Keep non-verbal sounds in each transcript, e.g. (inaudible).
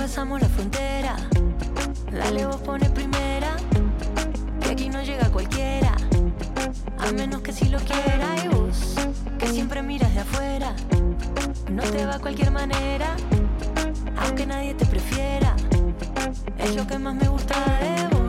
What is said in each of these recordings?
pasamos la frontera. Dale, vos pone primera. Que aquí no llega cualquiera. A menos que si lo quiera. Y vos, que siempre miras de afuera. No te va a cualquier manera. Aunque nadie te prefiera. Es lo que más me gusta de vos.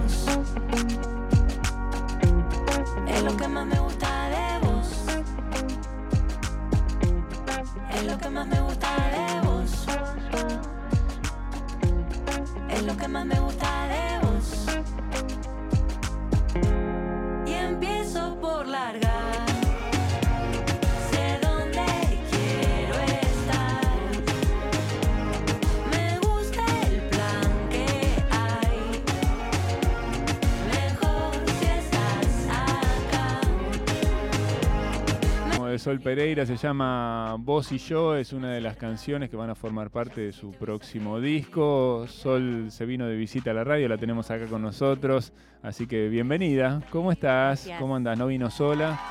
Sol Pereira se llama Vos y yo, es una de las canciones que van a formar parte de su próximo disco. Sol se vino de visita a la radio, la tenemos acá con nosotros, así que bienvenida. ¿Cómo estás? Gracias. ¿Cómo andas? No vino sola,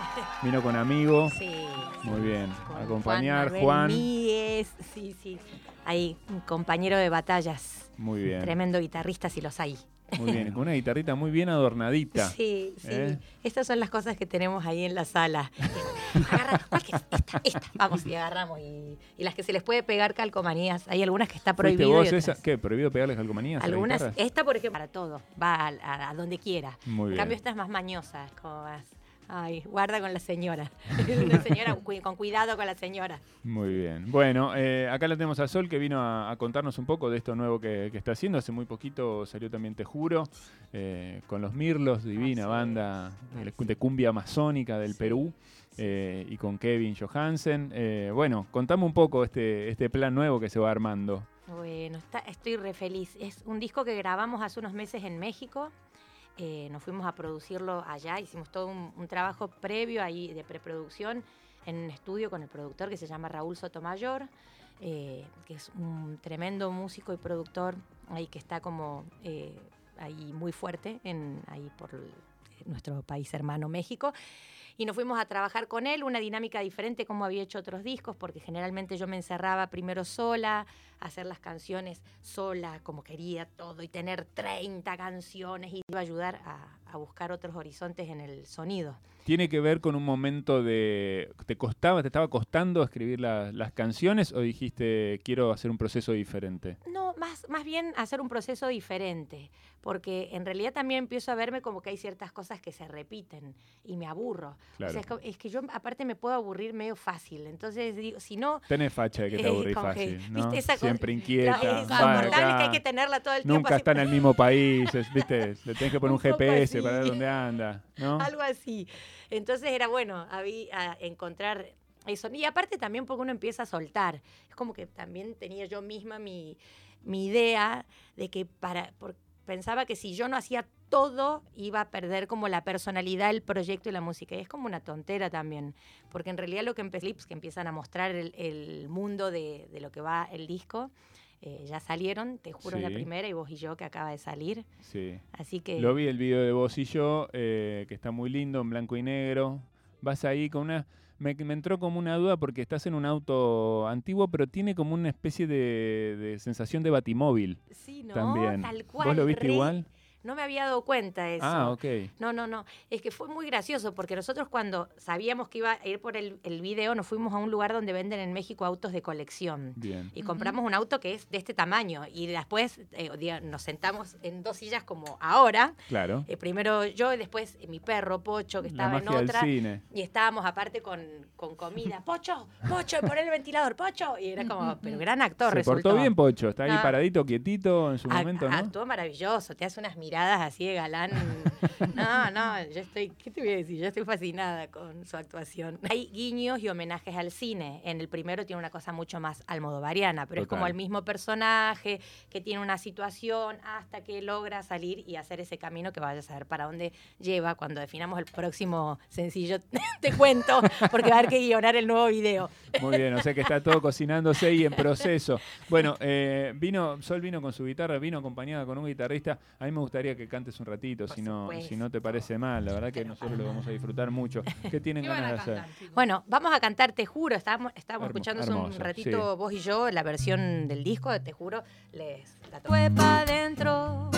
vino con amigo. Sí. Muy bien. Con Acompañar, Manuel Juan. Míez, sí, sí. Ahí, un compañero de batallas. Muy bien. Tremendo guitarrista si los hay. Muy bien, con una guitarrita muy bien adornadita. (laughs) Sí, sí. ¿Eh? Estas son las cosas que tenemos ahí en la sala. Agarra, ¿cuál que es? Esta, esta. Vamos y agarramos. Y, y las que se les puede pegar calcomanías. Hay algunas que está ¿Fuiste prohibido. vos y esa? ¿Qué? ¿Prohibido pegarles calcomanías? Algunas, esta por ejemplo, para todo, va a, a- a donde quiera. Muy en bien. cambio, esta es más mañosa, es como más, ay, guarda con la señora. (laughs) Una señora, con cuidado con la señora. Muy bien. Bueno, eh, acá la tenemos a Sol que vino a, a contarnos un poco de esto nuevo que, que está haciendo. Hace muy poquito salió también Te Juro, eh, con los Mirlos, divina banda de, cumbia amazónica del. Perú, eh, y con Kevin Johansen. Bueno, contame un poco este, este plan nuevo que se va armando. Bueno, está- estoy re feliz. Es un disco que grabamos hace unos meses en México. Eh, nos fuimos a producirlo allá, hicimos todo un, trabajo previo ahí de preproducción en un estudio con el productor que se llama Raúl Sotomayor, eh, que es un tremendo músico y productor ahí que está como eh, ahí muy fuerte en, ahí por nuestro país hermano México. Y nos fuimos a trabajar con él, una dinámica diferente como había hecho otros discos, porque generalmente yo me encerraba primero sola, a hacer las canciones sola, como quería todo, y tener 30 canciones, y iba a ayudar a, a buscar otros horizontes en el sonido. ¿Tiene que ver con un momento de... ¿Te costaba, te estaba costando escribir la- las canciones o dijiste quiero hacer un proceso diferente? No, más, más bien hacer un proceso diferente, porque en realidad también empiezo a verme como que hay ciertas cosas que se repiten y me aburro. Claro. O sea, es, co- es que yo aparte me puedo aburrir medio fácil, entonces digo, si no... Tenés facha de que te eh, aburrís como que, fácil, ¿no? ¿viste esa Siempre inquieta. Claro, insoportable, acá. que hay que tenerla todo el tiempo. Nunca está en el mismo país, es- ¿viste? Le tenés que poner un, (laughs) Un GPS así. para ver dónde (laughs) anda, ¿no? Algo así. Entonces era bueno había, a encontrar eso. Y aparte también porque uno empieza a soltar. Es como que también tenía yo misma mi, mi idea de que para... por- pensaba que si yo no hacía todo, iba a perder como la personalidad, el proyecto y la música. Y es como una tontera también, porque en realidad lo que empecé, clips que empiezan a mostrar el, el mundo de, de lo que va el disco, eh, ya salieron, te juro, Sí. la primera, y vos y yo que acaba de salir. Sí. Así que... Lo vi el video de vos y yo, eh, que está muy lindo, en blanco y negro. Vas ahí con una... Me, me entró como una duda porque estás en un auto antiguo, pero tiene como una especie de, de sensación de batimóvil Sí, no, también. tal cual. ¿Vos lo viste re- igual? No me había dado cuenta de eso. Ah, ok. No, no, no. Es que fue muy gracioso porque nosotros cuando sabíamos que iba a ir por el, el video, nos fuimos a un lugar donde venden en México autos de colección. Bien. Y compramos un auto que es de este tamaño. Y después eh, nos sentamos en dos sillas como ahora. Claro. Eh, primero yo y después mi perro Pocho, que estaba en otra. cine. Y estábamos aparte con, con comida. (laughs) Pocho, Pocho, pon el ventilador, Pocho. Y era como, pero gran actor Se resultó. portó bien, Pocho. Está ahí Ah. paradito, quietito en su momento, ¿no? Actuó maravilloso, te hace unas miradas así de galán. No, no, yo estoy, ¿qué te voy a decir? Yo estoy fascinada con su actuación. Hay guiños y homenajes al cine. En el primero tiene una cosa mucho más almodovariana, pero es como el mismo personaje que tiene una situación hasta que logra salir y hacer ese camino que vaya a saber para dónde lleva cuando definamos el próximo sencillo. (laughs) te cuento, porque va a haber que guionar el nuevo video. Muy bien, o sea que está todo cocinándose y en (laughs) proceso. Bueno, eh, vino, Sol vino con su guitarra, vino acompañada con un guitarrista. A mí me gustaría gustaría que cantes un ratito, Por si no, si no te parece mal. La verdad que nosotros para lo vamos a disfrutar mucho. (laughs) ¿Qué tienen ¿Qué van ganas de hacer? Bueno, vamos a cantar Te Juro. Estábamos, estábamos Hermo- escuchando hace un ratito sí. vos y yo la versión del disco de Te Juro. Les la Fue pa' adentro.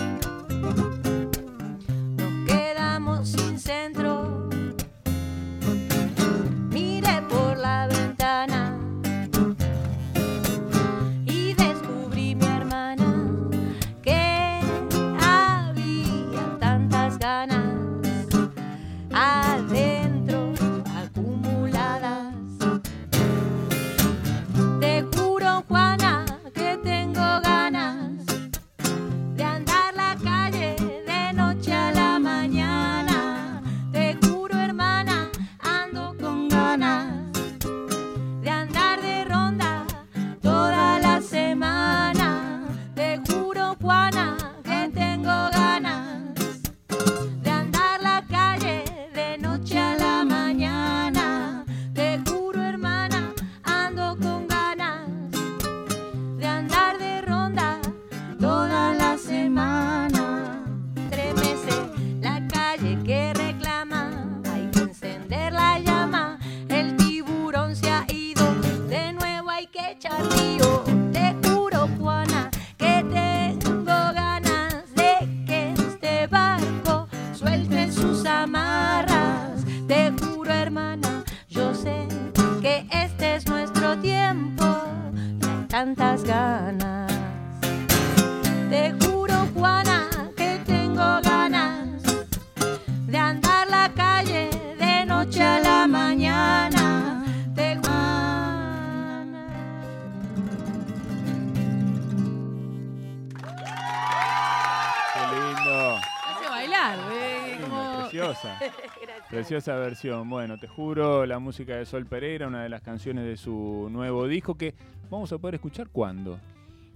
Nos quedamos sin centro. Eh, como... Preciosa. (laughs) Preciosa versión. Bueno, te juro, la música de Sol Pereira, una de las canciones de su nuevo disco que vamos a poder escuchar cuándo.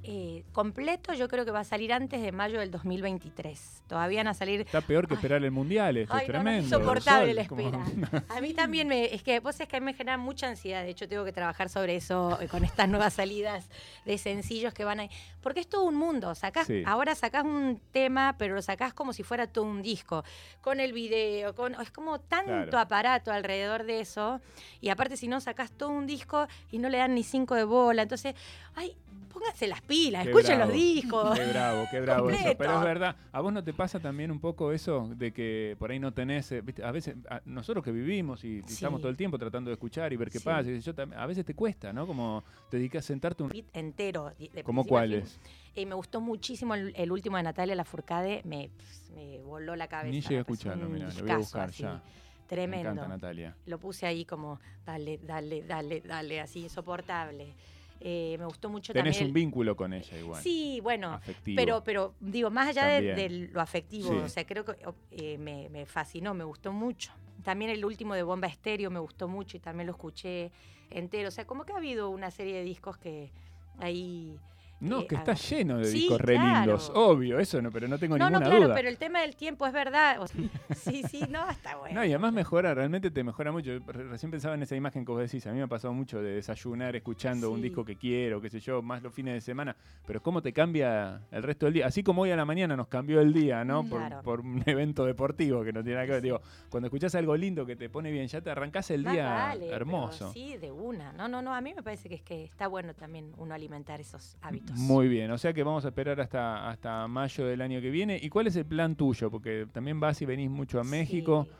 Eh, completo yo creo que va a salir antes de mayo del 2023. Todavía van a salir Está peor que Ay. esperar el mundial, esto Ay, es no, no, tremendo. insoportable la como- espera. (laughs) A mí también me, es que vos es que a mí me genera mucha ansiedad. De hecho, tengo que trabajar sobre eso eh, con estas nuevas salidas de sencillos que van ahí. Porque es todo un mundo. Sacás, Sí. ahora sacás un tema, pero lo sacás como si fuera todo un disco. Con el video, con. Es como tanto Claro. aparato alrededor de eso. Y aparte, si no sacás todo un disco y no le dan ni cinco de bola. Entonces, ay, pónganse las pilas, Qué escuchen bravo, los discos. Qué bravo, qué bravo eso. Pero es verdad, ¿a vos no te pasa también un poco eso de que por ahí no tenés, eh, viste, a veces, a- nosotros que vivimos y, y Sí. estamos todo el tiempo tratando de escuchar y ver qué Sí. pasa, y yo a veces te cuesta, ¿no? Como te dedicas a sentarte un... beat entero. ¿Cómo cuáles? Eh, me gustó muchísimo el, el último de Natalia Lafourcade, me, me voló la cabeza. Ni llegué a me escucharlo, un mirá, lo voy a buscar así, ya. Me Tremendo. encanta Natalia. Lo puse ahí como, dale, dale, dale, dale, así, insoportable. Eh, me gustó mucho Tenés también. un vínculo con ella igual. Sí, bueno, afectivo. pero, pero digo, más allá de, lo afectivo, Sí. o sea, creo que eh, me, me fascinó, me gustó mucho. También el último de Bomba Estéreo me gustó mucho y también lo escuché entero. O sea, como que ha habido una serie de discos que ahí... no, eh, que está lleno de Sí, discos re claro. lindos. Obvio, eso no, pero no tengo No, no, ninguna claro, duda. pero el tema del tiempo es verdad. (laughs) o sea, sí, sí, no, está bueno. No, y además mejora, realmente te mejora mucho. Re- Recién pensaba en esa imagen que vos decís. A mí me ha pasado mucho de desayunar escuchando un Sí. disco que quiero, qué sé yo, más los fines de semana. Pero cómo te cambia el resto del día. Así como hoy a la mañana nos cambió el día, ¿no? Por, Claro. por un (laughs) evento deportivo que no tiene nada que ver. Digo, cuando escuchás algo lindo que te pone bien, ya te arrancás el Más día vale, hermoso. Sí, de una. No, no, no. A mí me parece que es que está bueno también uno alimentar esos hábitos. Muy bien, o sea que vamos a esperar hasta, hasta mayo del año que viene. ¿Y cuál es el plan tuyo? Porque también vas y venís mucho a México. Sí.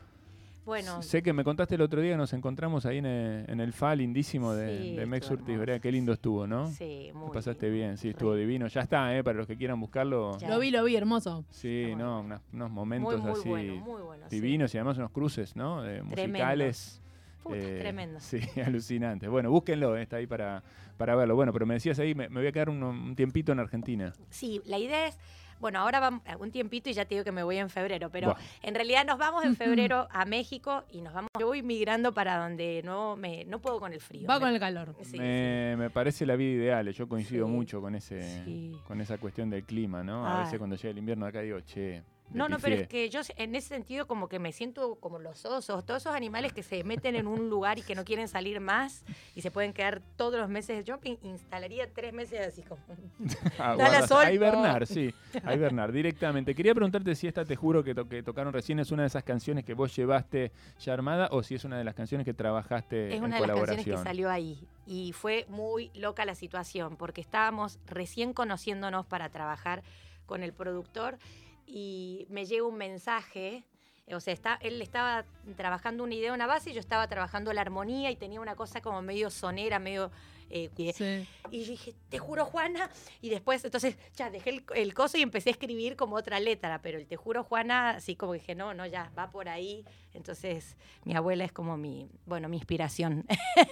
Bueno, Sé que me contaste el otro día que nos encontramos ahí en el, en el FA lindísimo de, Sí, de Mex. ¿verdad? Qué lindo estuvo, ¿no? sí, muy Te pasaste bien. bien, sí, Re. estuvo divino. Ya está, ¿eh? Para los que quieran buscarlo. Ya. Lo vi, lo vi, hermoso. Sí, no, unos momentos muy así bueno, muy bueno. sí. divinos y además unos cruces, ¿no? Eh, musicales. Puta, eh, tremendo. Sí, (laughs) alucinantes. Bueno, búsquenlo, eh, está ahí para, para verlo. Bueno, pero me decías ahí, me, me voy a quedar un, un tiempito en Argentina. Sí, la idea es, bueno, ahora vamos un tiempito y ya te digo que me voy en febrero, pero Buah. en realidad nos vamos en (laughs) febrero a México y nos vamos, yo voy migrando para donde no me, no puedo con el frío. Va Me- con el calor. Sí, me, me parece la vida ideal. Yo coincido Sí, mucho con ese, sí. con esa cuestión del clima, ¿no? A Ah. veces cuando llega el invierno acá digo, che, No, no, pero es que yo en ese sentido como que me siento como los osos, todos esos animales que se meten en un lugar y que no quieren salir más y se pueden quedar todos los meses. Yo instalaría tres meses así como... (laughs) Ah, Dale guarda, sol, A hibernar, sí. A hibernar directamente. Quería preguntarte si esta Te Juro que, to- que tocaron recién es una de esas canciones que vos llevaste ya armada o si es una de las canciones que trabajaste Es en una de las colaboración. canciones que salió ahí y fue muy loca la situación porque estábamos recién conociéndonos para trabajar con el productor y me llega un mensaje, eh, o sea, está, él estaba trabajando una idea, una base y yo estaba trabajando la armonía y tenía una cosa como medio sonera, medio... eh, Sí. y yo dije, te juro, Juana. Y después, entonces, ya dejé el, el coso y empecé a escribir como otra letra. Pero el te juro, Juana, así como dije, no, no, ya, va por ahí. Entonces, mi abuela es como mi, bueno, mi inspiración.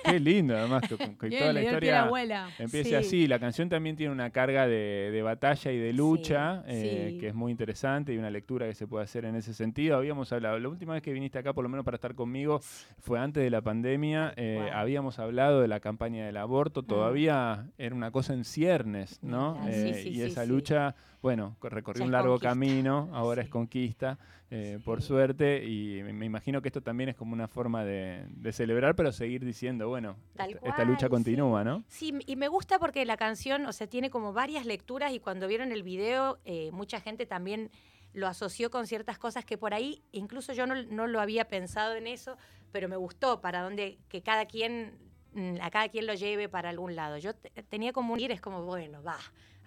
Qué lindo, además, que, que Bien, toda la historia la abuela. empiece Sí. así. La canción también tiene una carga de, de batalla y de lucha, Sí, eh, sí. que es muy interesante y una lectura que se puede hacer en ese sentido. Habíamos hablado, la última vez que viniste acá, por lo menos para estar conmigo, fue antes de la pandemia. eh, habíamos hablado de la campaña del aborto, todavía era una cosa en ciernes, ¿no? Mira, Eh, sí, y esa lucha, bueno, co- recorrió un largo conquista. camino, ahora es conquista, eh, por suerte, y me, imagino que esto también es como una forma de, de celebrar, pero seguir diciendo, bueno, esta, esta lucha continúa. ¿no? Sí, y me gusta porque la canción, o sea, tiene como varias lecturas y cuando vieron el video, eh, mucha gente también lo asoció con ciertas cosas que por ahí, incluso yo no, no lo había pensado en eso, pero me gustó para donde que cada quien, mm, a cada quien lo lleve para algún lado. Yo te- tenía como un ir, es como, bueno, va,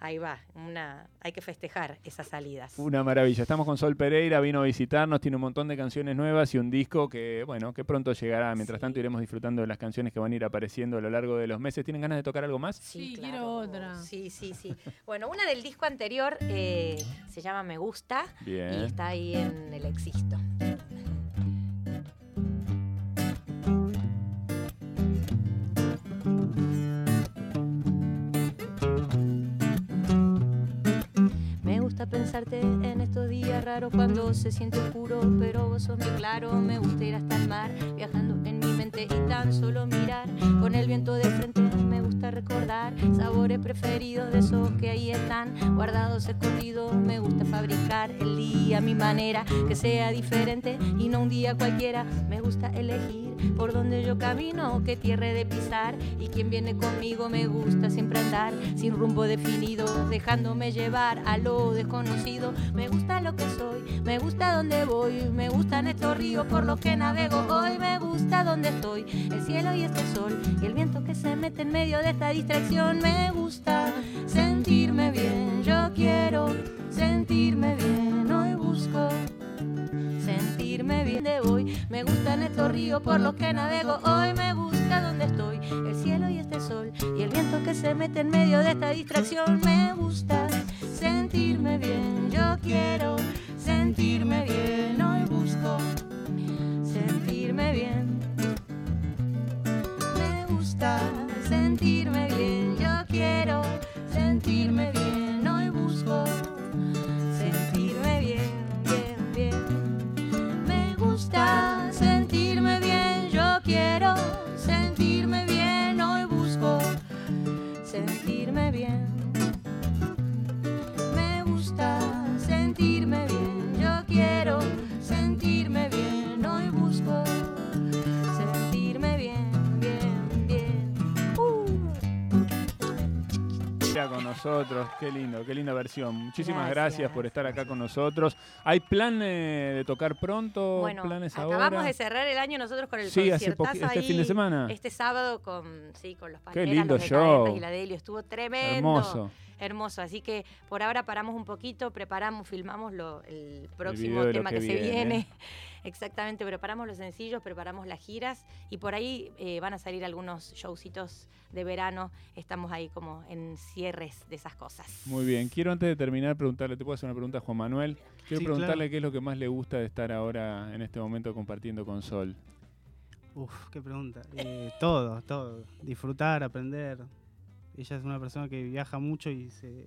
ahí va, una, hay que festejar esas salidas. Una maravilla. Estamos con Sol Pereira, vino a visitarnos, tiene un montón de canciones nuevas y un disco que, bueno, que pronto llegará. Mientras Sí. tanto iremos disfrutando de las canciones que van a ir apareciendo a lo largo de los meses. ¿Tienen ganas de tocar algo más? Sí, quiero otra. Sí, sí, sí. Bueno, una del disco anterior eh, se llama Me Gusta. y está ahí en el Existo. Pensarte en estos días raros cuando se siente oscuro, pero vos sos mi claro. Me gusta ir hasta el mar, viajando en mi mente y tan solo mirar. Con el viento de frente me gusta recordar sabores preferidos de esos que ahí están guardados, escondidos. Me gusta fabricar el día a mi manera, que sea diferente y no un día cualquiera. Me gusta elegir por donde yo camino, qué tierra de pisar y quien viene conmigo. Me gusta siempre andar sin rumbo definido, dejándome llevar a lo desconocido. Me gusta lo que soy, me gusta donde voy, me gustan estos ríos por los que navego hoy. Me gusta donde estoy, el cielo y este sol y el viento que se mete en medio de esta distracción. Me gusta sentirme bien, yo quiero sentirme bien, voy. Me gustan estos ríos por los que navego hoy. Me gusta donde estoy, el cielo y este sol y el viento que se mete en medio de esta distracción. Me gusta sentirme bien, yo quiero sentirme bien. Hoy busco sentirme bien. Me gusta sentirme bien, yo quiero sentirme bien. Nosotros, qué lindo, qué linda versión. Muchísimas gracias, Gracias. por estar acá con nosotros. ¿Hay plan eh, de tocar pronto? Bueno, ¿Planes acabamos ahora? de cerrar el año nosotros con el Sí, hace este fin de semana. Este sábado con, sí, con los lindo los show. y la Delio. Estuvo tremendo. Hermoso. Hermoso. Así que por ahora paramos un poquito, preparamos, filmamos lo, el próximo tema que que, se viene. viene. (laughs) Exactamente, preparamos los sencillos, preparamos las giras y por ahí eh, van a salir algunos showcitos de verano. Estamos ahí como en cierres de esas cosas. Muy bien. Quiero antes de terminar preguntarle, ¿te puedo hacer una pregunta a Juan Manuel? Quiero Sí, preguntarle claro. qué es lo que más le gusta de estar ahora en este momento compartiendo con Sol. Uf, qué pregunta. Eh, todo, todo. Disfrutar, aprender. Ella es una persona que viaja mucho y se...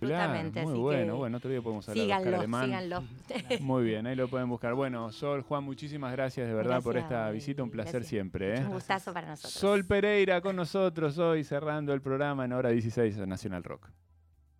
Absolutamente, Muy así bueno, que bueno, otro día podemos hablar de Síganlo, Alemán. síganlo. (laughs) Muy bien, ahí lo pueden buscar. Bueno, Sol, Juan, muchísimas gracias de verdad por esta visita, un placer gracias. siempre. ¿eh? Un gustazo para nosotros. Sol Pereira con nosotros hoy cerrando el programa en hora 16 de Nacional Rock.